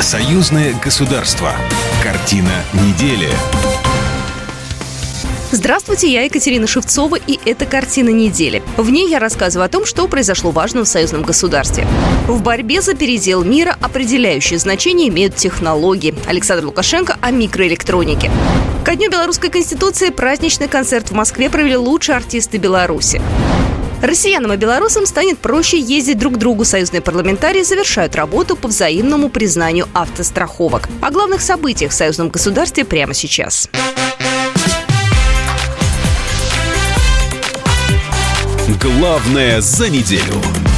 Союзное государство. Картина недели. Здравствуйте, я Екатерина Шевцова, и это «Картина недели». В ней я рассказываю о том, что произошло важно в союзном государстве. В борьбе за передел мира определяющее значение имеют технологии. Александр Лукашенко о микроэлектронике. Ко дню Белорусской Конституции праздничный концерт в Москве провели лучшие артисты Беларуси. Россиянам и белорусам станет проще ездить друг к другу. Союзные парламентарии завершают работу по взаимному признанию автостраховок. О главных событиях в союзном государстве прямо сейчас. Главное за неделю.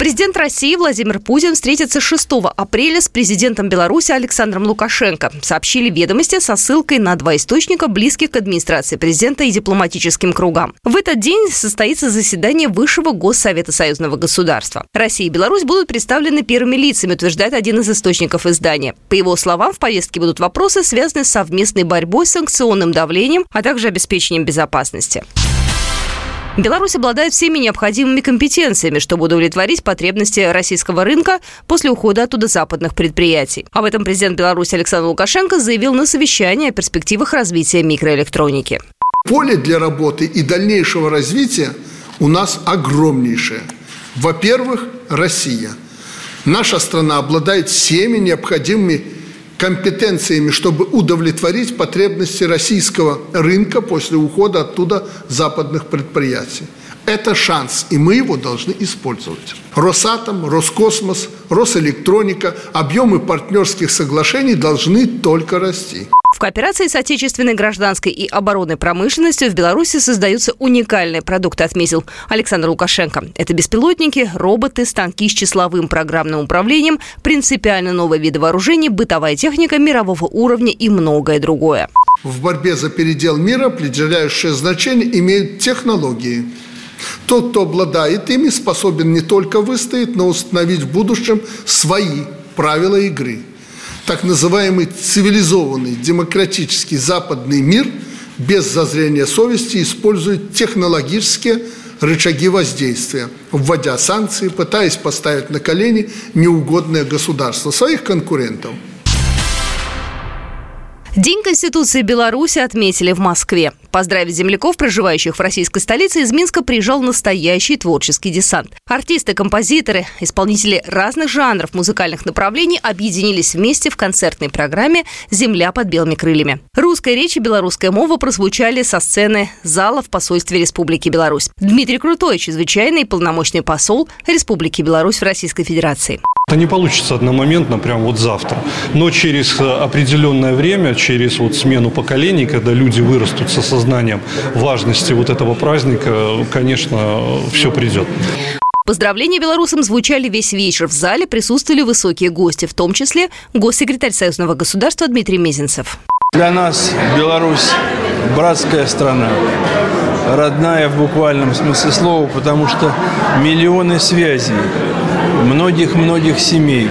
Президент России Владимир Путин встретится 6 апреля с президентом Беларуси Александром Лукашенко, сообщили ведомости со ссылкой на два источника, близких к администрации президента и дипломатическим кругам. В этот день состоится заседание Высшего Госсовета Союзного государства. Россия и Беларусь будут представлены первыми лицами, утверждает один из источников издания. По его словам, в повестке будут вопросы, связанные с совместной борьбой с санкционным давлением, а также обеспечением безопасности. Беларусь обладает всеми необходимыми компетенциями, чтобы удовлетворить потребности российского рынка после ухода оттуда западных предприятий. Об этом президент Беларуси Александр Лукашенко заявил на совещании о перспективах развития микроэлектроники. Поле для работы и дальнейшего развития у нас огромнейшее. Во-первых, Россия. Наша страна обладает всеми необходимыми компетенциями, чтобы удовлетворить потребности российского рынка после ухода оттуда западных предприятий. Это шанс, и мы его должны использовать. Росатом, Роскосмос, Росэлектроника, объемы партнерских соглашений должны только расти. В кооперации с отечественной гражданской и оборонной промышленностью в Беларуси создаются уникальные продукты, отметил Александр Лукашенко. Это беспилотники, роботы, станки с числовым программным управлением, принципиально новые виды вооружений, бытовая техника мирового уровня и многое другое. В борьбе за передел мира определяющее значение имеют технологии – тот, кто обладает ими, способен не только выстоять, но установить в будущем свои правила игры. Так называемый цивилизованный, демократический западный мир без зазрения совести использует технологические рычаги воздействия, вводя санкции, пытаясь поставить на колени неугодное государство, своих конкурентов – День Конституции Беларуси отметили в Москве. Поздравить земляков, проживающих в российской столице, из Минска приезжал настоящий творческий десант. Артисты, композиторы, исполнители разных жанров музыкальных направлений объединились вместе в концертной программе «Земля под белыми крыльями». Русская речь и белорусская мова прозвучали со сцены зала в посольстве Республики Беларусь. Дмитрий Крутой, чрезвычайный полномочный посол Республики Беларусь в Российской Федерации. Это не получится одномоментно, прям вот завтра. Но через э, определенное время, через вот смену поколений, когда люди вырастут с осознанием важности вот этого праздника, конечно, все придет. Поздравления белорусам звучали весь вечер. В зале присутствовали высокие гости, в том числе госсекретарь Союзного государства Дмитрий Мезенцев. Для нас Беларусь – братская страна, родная в буквальном смысле слова, потому что миллионы связей, многих-многих семей,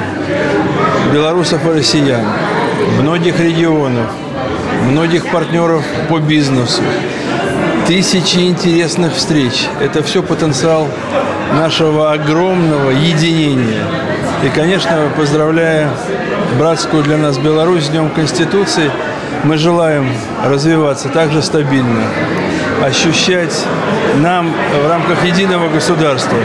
белорусов и россиян, многих регионов, многих партнеров по бизнесу, тысячи интересных встреч. Это все потенциал нашего огромного единения. И, конечно, поздравляя братскую для нас Беларусь с Днем Конституции, мы желаем развиваться также стабильно, ощущать нам в рамках единого государства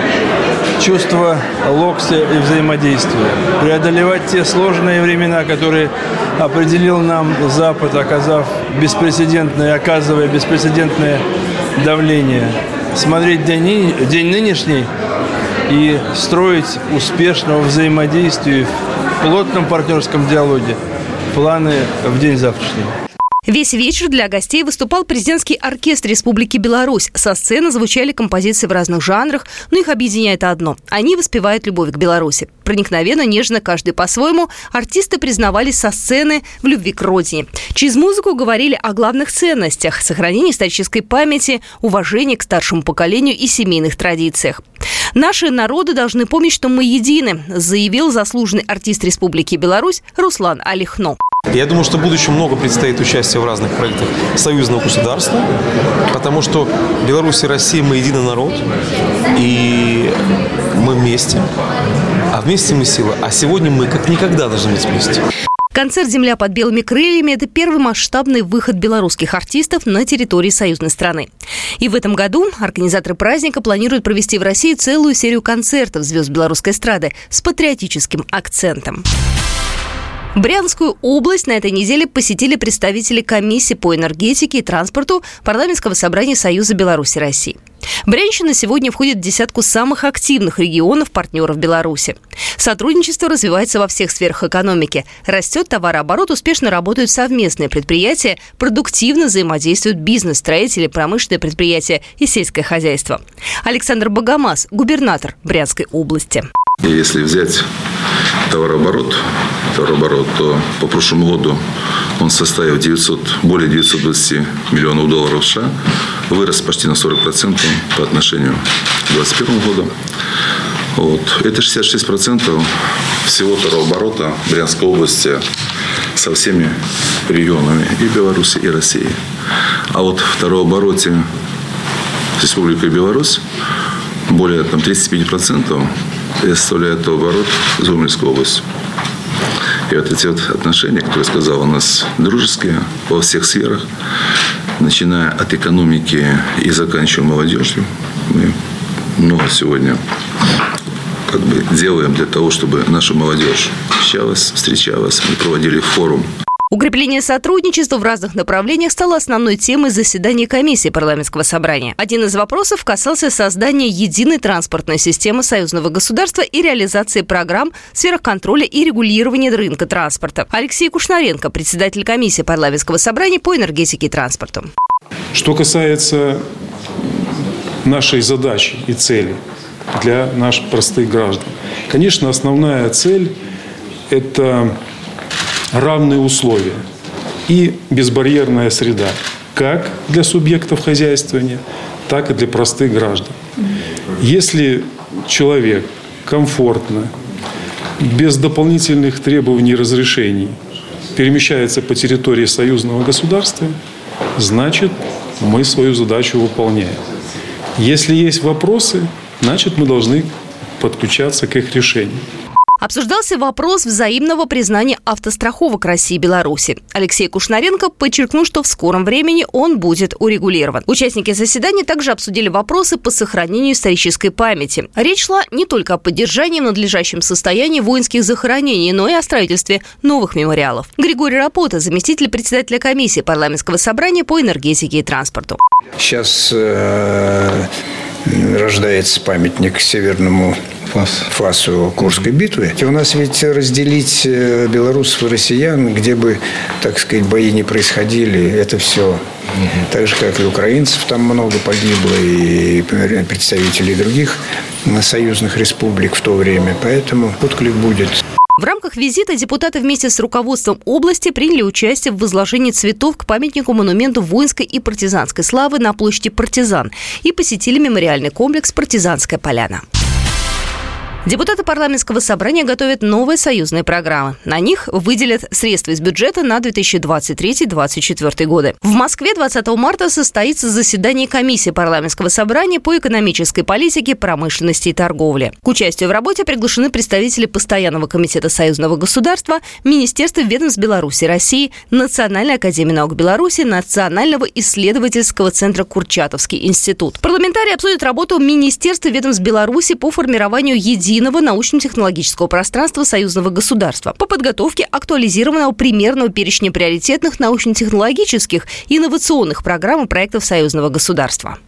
чувство локтя и взаимодействия, преодолевать те сложные времена, которые определил нам Запад, оказав беспрецедентное, оказывая беспрецедентное давление, смотреть день, день нынешний и строить успешного взаимодействия в плотном партнерском диалоге. Планы в день завтрашний. Весь вечер для гостей выступал президентский оркестр Республики Беларусь. Со сцены звучали композиции в разных жанрах, но их объединяет одно – они воспевают любовь к Беларуси. Проникновенно, нежно, каждый по-своему, артисты признавались со сцены в любви к родине. Через музыку говорили о главных ценностях – сохранении исторической памяти, уважении к старшему поколению и семейных традициях. Наши народы должны помнить, что мы едины, заявил заслуженный артист Республики Беларусь Руслан Алихно. Я думаю, что в будущем много предстоит участия в разных проектах союзного государства, потому что Беларусь и Россия мы единый народ, и мы вместе. А вместе мы сила. А сегодня мы как никогда должны быть вместе. Концерт «Земля под белыми крыльями» – это первый масштабный выход белорусских артистов на территории союзной страны. И в этом году организаторы праздника планируют провести в России целую серию концертов звезд белорусской эстрады с патриотическим акцентом. Брянскую область на этой неделе посетили представители комиссии по энергетике и транспорту парламентского собрания Союза Беларуси России. Брянщина сегодня входит в десятку самых активных регионов партнеров Беларуси. Сотрудничество развивается во всех сферах экономики. Растет товарооборот, успешно работают совместные предприятия, продуктивно взаимодействуют бизнес, строители, промышленные предприятия и сельское хозяйство. Александр Богомаз, губернатор Брянской области. И если взять товарооборот, товарооборот, то по прошлому году он составил 900, более 920 миллионов долларов США, вырос почти на 40% по отношению к 2021 году. Вот. Это 66% всего товарооборота Брянской области со всеми регионами и Беларуси, и России. А вот в товарообороте с Республикой Беларусь более там, 35% составляет оборот Зумельской области. И вот эти вот отношения, которые сказал, у нас дружеские во всех сферах, начиная от экономики и заканчивая молодежью. Мы много сегодня как бы делаем для того, чтобы наша молодежь общалась, встречалась. Мы проводили форум Укрепление сотрудничества в разных направлениях стало основной темой заседания комиссии парламентского собрания. Один из вопросов касался создания единой транспортной системы союзного государства и реализации программ в сферах контроля и регулирования рынка транспорта. Алексей Кушнаренко, председатель комиссии парламентского собрания по энергетике и транспорту. Что касается нашей задачи и цели для наших простых граждан. Конечно, основная цель – это равные условия и безбарьерная среда как для субъектов хозяйствования, так и для простых граждан. Если человек комфортно, без дополнительных требований и разрешений перемещается по территории союзного государства, значит, мы свою задачу выполняем. Если есть вопросы, значит, мы должны подключаться к их решению. Обсуждался вопрос взаимного признания автостраховок России и Беларуси. Алексей Кушнаренко подчеркнул, что в скором времени он будет урегулирован. Участники заседания также обсудили вопросы по сохранению исторической памяти. Речь шла не только о поддержании в надлежащем состоянии воинских захоронений, но и о строительстве новых мемориалов. Григорий Рапота, заместитель председателя комиссии парламентского собрания по энергетике и транспорту. Сейчас э, рождается памятник Северному фас. фасу Курской битвы. У нас ведь разделить э, белорусов и россиян, где бы, так сказать, бои не происходили, это все. Угу. Так же, как и украинцев там много погибло, и представителей других союзных республик в то время. Поэтому отклик будет. В рамках визита депутаты вместе с руководством области приняли участие в возложении цветов к памятнику-монументу воинской и партизанской славы на площади Партизан и посетили мемориальный комплекс «Партизанская поляна». Депутаты парламентского собрания готовят новые союзные программы. На них выделят средства из бюджета на 2023-2024 годы. В Москве 20 марта состоится заседание комиссии парламентского собрания по экономической политике, промышленности и торговле. К участию в работе приглашены представители Постоянного комитета союзного государства, Министерства ведомств Беларуси России, Национальной академии наук Беларуси, Национального исследовательского центра Курчатовский институт. Парламентарии обсудят работу Министерства ведомств Беларуси по формированию единого единого научно-технологического пространства союзного государства по подготовке актуализированного примерного перечня приоритетных научно-технологических и инновационных программ и проектов союзного государства.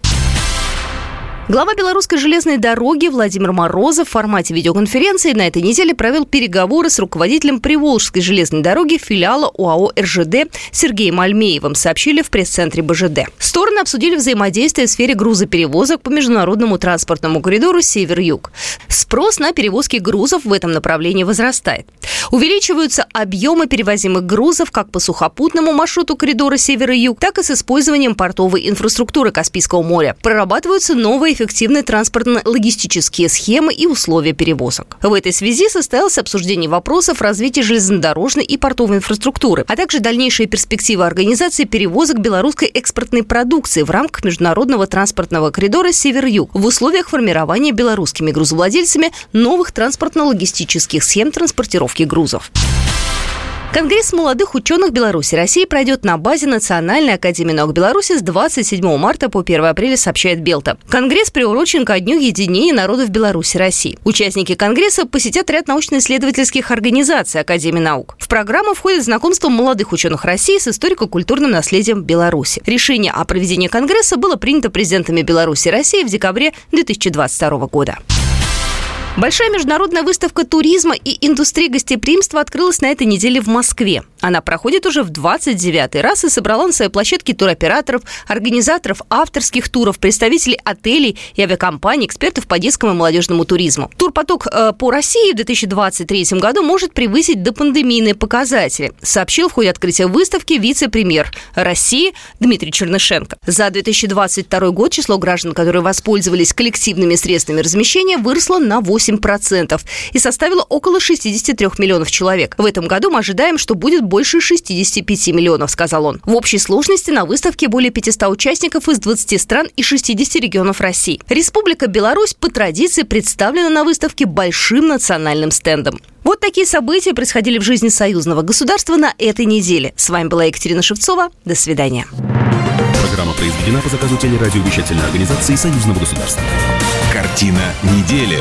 Глава белорусской железной дороги Владимир Морозов в формате видеоконференции на этой неделе провел переговоры с руководителем Приволжской железной дороги филиала УАО РЖД Сергеем Альмеевым, сообщили в пресс-центре БЖД. Стороны обсудили взаимодействие в сфере грузоперевозок по международному транспортному коридору Север-Юг. Спрос на перевозки грузов в этом направлении возрастает. Увеличиваются объемы перевозимых грузов как по сухопутному маршруту коридора Север-Юг, так и с использованием портовой инфраструктуры Каспийского моря. Прорабатываются новые эффективные транспортно-логистические схемы и условия перевозок. В этой связи состоялось обсуждение вопросов развития железнодорожной и портовой инфраструктуры, а также дальнейшие перспективы организации перевозок белорусской экспортной продукции в рамках международного транспортного коридора «Север-Юг» в условиях формирования белорусскими грузовладельцами новых транспортно-логистических схем транспортировки грузов. Конгресс молодых ученых Беларуси России пройдет на базе Национальной академии наук Беларуси с 27 марта по 1 апреля, сообщает Белта. Конгресс приурочен ко Дню единения народов Беларуси России. Участники Конгресса посетят ряд научно-исследовательских организаций Академии наук. В программу входит знакомство молодых ученых России с историко-культурным наследием Беларуси. Решение о проведении Конгресса было принято президентами Беларуси и России в декабре 2022 года. Большая международная выставка туризма и индустрии гостеприимства открылась на этой неделе в Москве. Она проходит уже в 29 раз и собрала на своей площадке туроператоров, организаторов авторских туров, представителей отелей и авиакомпаний, экспертов по детскому и молодежному туризму. Турпоток э, по России в 2023 году может превысить допандемийные показатели, сообщил в ходе открытия выставки вице-премьер России Дмитрий Чернышенко. За 2022 год число граждан, которые воспользовались коллективными средствами размещения, выросло на 8 8% и составила около 63 миллионов человек. В этом году мы ожидаем, что будет больше 65 миллионов, сказал он. В общей сложности на выставке более 500 участников из 20 стран и 60 регионов России. Республика Беларусь по традиции представлена на выставке большим национальным стендом. Вот такие события происходили в жизни союзного государства на этой неделе. С вами была Екатерина Шевцова. До свидания. Программа произведена по заказу телерадиовещательной организации Союзного государства. Картина недели.